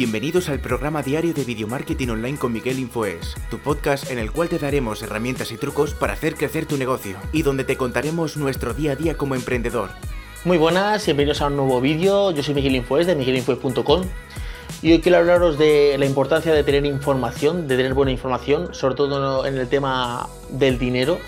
Bienvenidos al programa diario de Video Marketing Online con Miguel Infoes, tu podcast en el cual te daremos herramientas y trucos para hacer crecer tu negocio y donde te contaremos nuestro día a día como emprendedor. Muy buenas, bienvenidos a un nuevo vídeo. Yo soy Miguel Infoes de miguelinfoes.com y hoy quiero hablaros de la importancia de tener información, de tener buena información, sobre todo en el tema del dinero.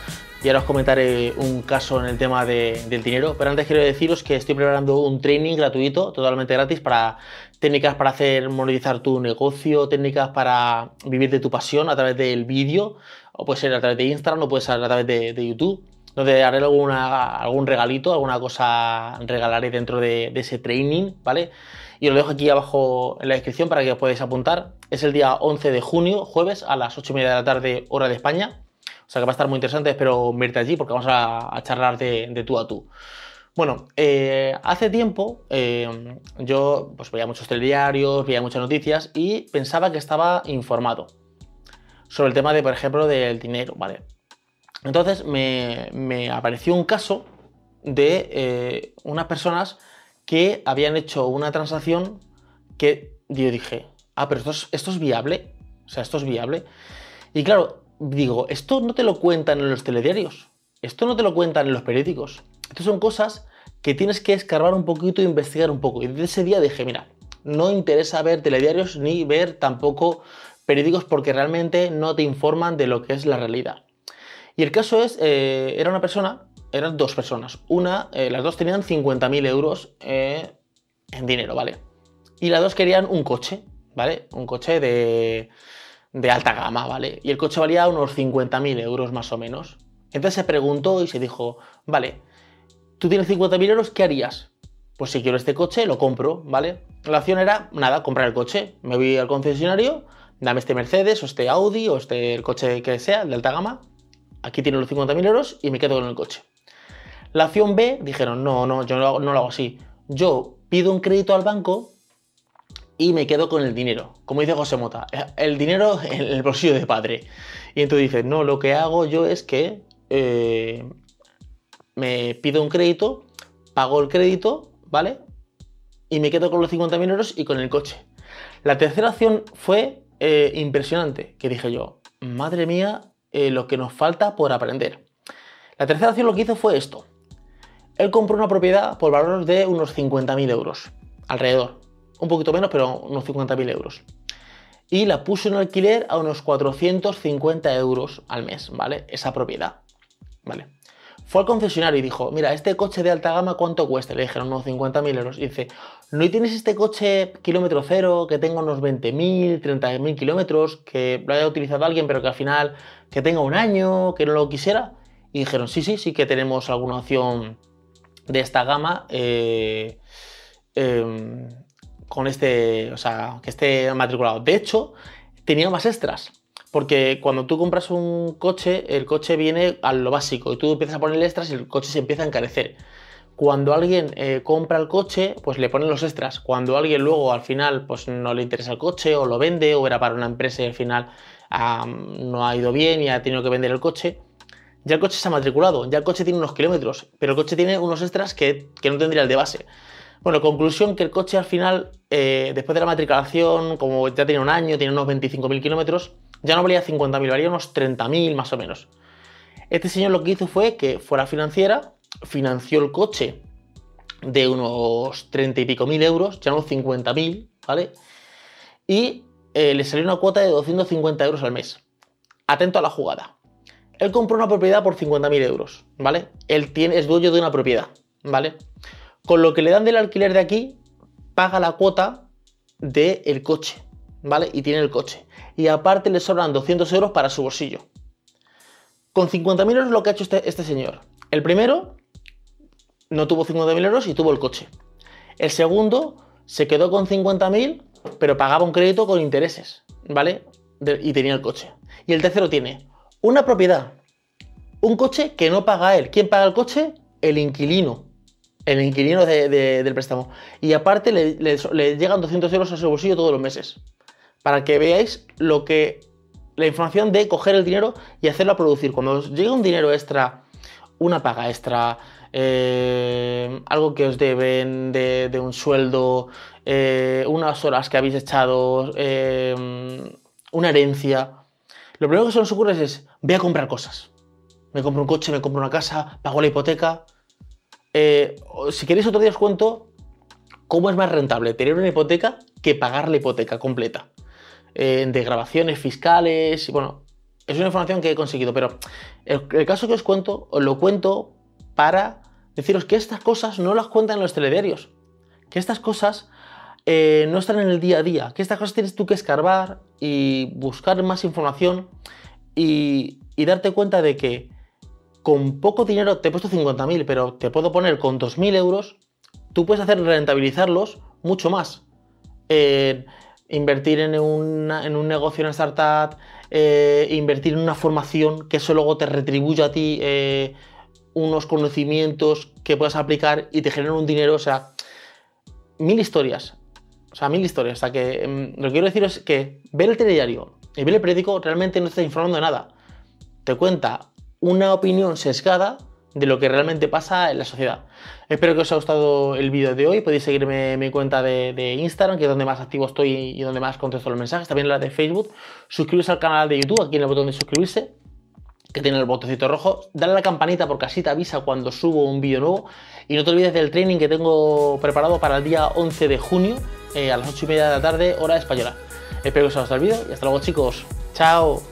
Y ahora os comentaré un caso en el tema del dinero, pero antes quiero deciros que estoy preparando un training gratuito, totalmente gratis, para técnicas para hacer monetizar tu negocio, técnicas para vivir de tu pasión a través del vídeo, o puede ser a través de Instagram, o puede ser a través de, YouTube, donde haré algún regalito, alguna cosa regalaré dentro de, ese training, ¿vale? Y lo dejo aquí abajo en la descripción para que os podáis apuntar. Es el día 11 de junio, jueves, a las 8 y media de la tarde, hora de España. O sea que va a estar muy interesante, espero verte allí porque vamos a, charlar de tú a tú. Bueno, eh, hace tiempo eh, yo pues, veía muchos telediarios, veía muchas noticias y pensaba que estaba informado sobre el tema de, por ejemplo, del dinero, ¿vale? Entonces me, apareció un caso de eh, unas personas que habían hecho una transacción que yo dije, ah, pero esto es, esto es viable, o sea, esto es viable. Y claro, digo, esto no te lo cuentan en los telediarios, esto no te lo cuentan en los periódicos. Estas son cosas que tienes que escarbar un poquito e investigar un poco. Y desde ese día dije, mira, no interesa ver telediarios ni ver tampoco periódicos porque realmente no te informan de lo que es la realidad. Y el caso es, eh, era una persona, eran dos personas. Una, eh, las dos tenían 50.000 euros eh, en dinero, ¿vale? Y las dos querían un coche, ¿vale? Un coche de, de alta gama, ¿vale? Y el coche valía unos 50.000 euros más o menos. Entonces se preguntó y se dijo, vale, tú tienes 50.000 euros, ¿qué harías? Pues si quiero este coche, lo compro, ¿vale? La opción era, nada, comprar el coche. Me voy al concesionario, dame este Mercedes o este Audi o este coche que sea, de alta gama. Aquí tiene los 50.000 euros y me quedo con el coche. La opción B, dijeron, no, no, yo no, lo hago así. Yo pido un crédito al banco y me quedo con el dinero. Como dice José Mota, el dinero en el bolsillo de padre. Y entonces dice, no, lo que hago yo es que eh, me pido un crédito, pago el crédito, ¿vale? Y me quedo con los 50.000 euros y con el coche. La tercera opción fue eh, impresionante, que dije yo, madre mía, eh, lo que nos falta por aprender. La tercera opción lo que hizo fue esto. Él compró una propiedad por valor de unos 50.000 euros, alrededor. Un poquito menos, pero unos 50.000 euros. Y la puso en alquiler a unos 450 euros al mes, ¿vale? Esa propiedad, ¿vale? Fue al concesionario y dijo, mira, este coche de alta gama, ¿cuánto cuesta? Le dijeron, unos 50.000 euros. Y dice, ¿no tienes este coche kilómetro cero que tenga unos 20.000, 30.000 kilómetros, que lo haya utilizado alguien, pero que al final que tenga un año, que no lo quisiera? Y dijeron, sí, sí, sí que tenemos alguna opción de esta gama eh, em, con este, o sea, que esté matriculado. De hecho, tenía más extras. Porque cuando tú compras un coche, el coche viene a lo básico y tú empiezas a poner extras y el coche se empieza a encarecer. Cuando alguien eh, compra el coche, pues le ponen los extras. Cuando alguien luego al final pues no le interesa el coche o lo vende o era para una empresa y al final no ha ido bien y ha tenido que vender el coche, ya el coche se ha matriculado, ya el coche tiene unos kilómetros, pero el coche tiene unos extras que, no tendría el de base. Bueno, conclusión que el coche al final, eh, después de la matriculación, como ya tiene un año, tiene unos 25.000 kilómetros, ya no valía 50.000, valía unos 30.000 más o menos. Este señor lo que hizo fue que fuera financiera, financió el coche de unos 30 y pico mil euros, ya unos 50.000, ¿vale? Y eh, le salió una cuota de 250 euros al mes. Atento a la jugada. Él compró una propiedad por 50.000 euros, ¿vale? Él tiene, es dueño de una propiedad, ¿vale? Con lo que le dan del alquiler de aquí, paga la cuota del coche, ¿vale? Y tiene el coche. Y aparte le sobran 200 euros para su bolsillo. Con 50.000 euros lo que ha hecho este, este, señor. El primero no tuvo 50.000 euros y tuvo el coche. El segundo se quedó con 50.000, pero pagaba un crédito con intereses, ¿vale? y tenía el coche. Y el tercero tiene una propiedad, un coche que no paga él. ¿Quién paga el coche? El inquilino. El inquilino del préstamo. Y aparte le, le llegan 200 euros a su bolsillo todos los meses para que veáis lo que la información de coger el dinero y hacerlo a producir. Cuando os llega un dinero extra, una paga extra, eh, algo que os deben de, un sueldo, eh, unas horas que habéis echado, eh, una herencia. Lo primero que se nos ocurre es, voy a comprar cosas. Me compro un coche, me compro una casa, pago la hipoteca. Si queréis otro día os cuento cómo es más rentable tener una hipoteca que pagar la hipoteca completa. De grabaciones fiscales, y bueno, es una información que he conseguido, pero el, caso que os cuento, os lo cuento para deciros que estas cosas no las cuentan en los telediarios. Que estas cosas eh, no están en el día a día, que estas cosas tienes tú que escarbar y buscar más información y, darte cuenta de que con poco dinero, te he puesto 50.000, pero te puedo poner con 2.000 euros, tú puedes hacer rentabilizarlos mucho más. Invertir en, en, un negocio, en una startup, eh, invertir en una formación que eso luego te retribuya a ti eh, unos conocimientos que puedas aplicar y te generan un dinero, o sea, mil historias. O sea, mil historias. O sea, que mm, lo que quiero decir es que ver el telediario y ver el periódico realmente no está informando de nada. Te cuenta una opinión sesgada de lo que realmente pasa en la sociedad. Espero que os haya gustado el vídeo de hoy. Podéis seguirme en mi cuenta de, Instagram, que es donde más activo estoy y donde más contesto los mensajes. También la de Facebook. Suscribirse al canal de YouTube, aquí en el botón de suscribirse, que tiene el botoncito rojo. Dale a la campanita porque así te avisa cuando subo un vídeo nuevo. Y no te olvides del training que tengo preparado para el día 11 de junio eh, a las 8 y media de la tarde, hora española. Espero que os haya gustado el vídeo y hasta luego chicos. Chao.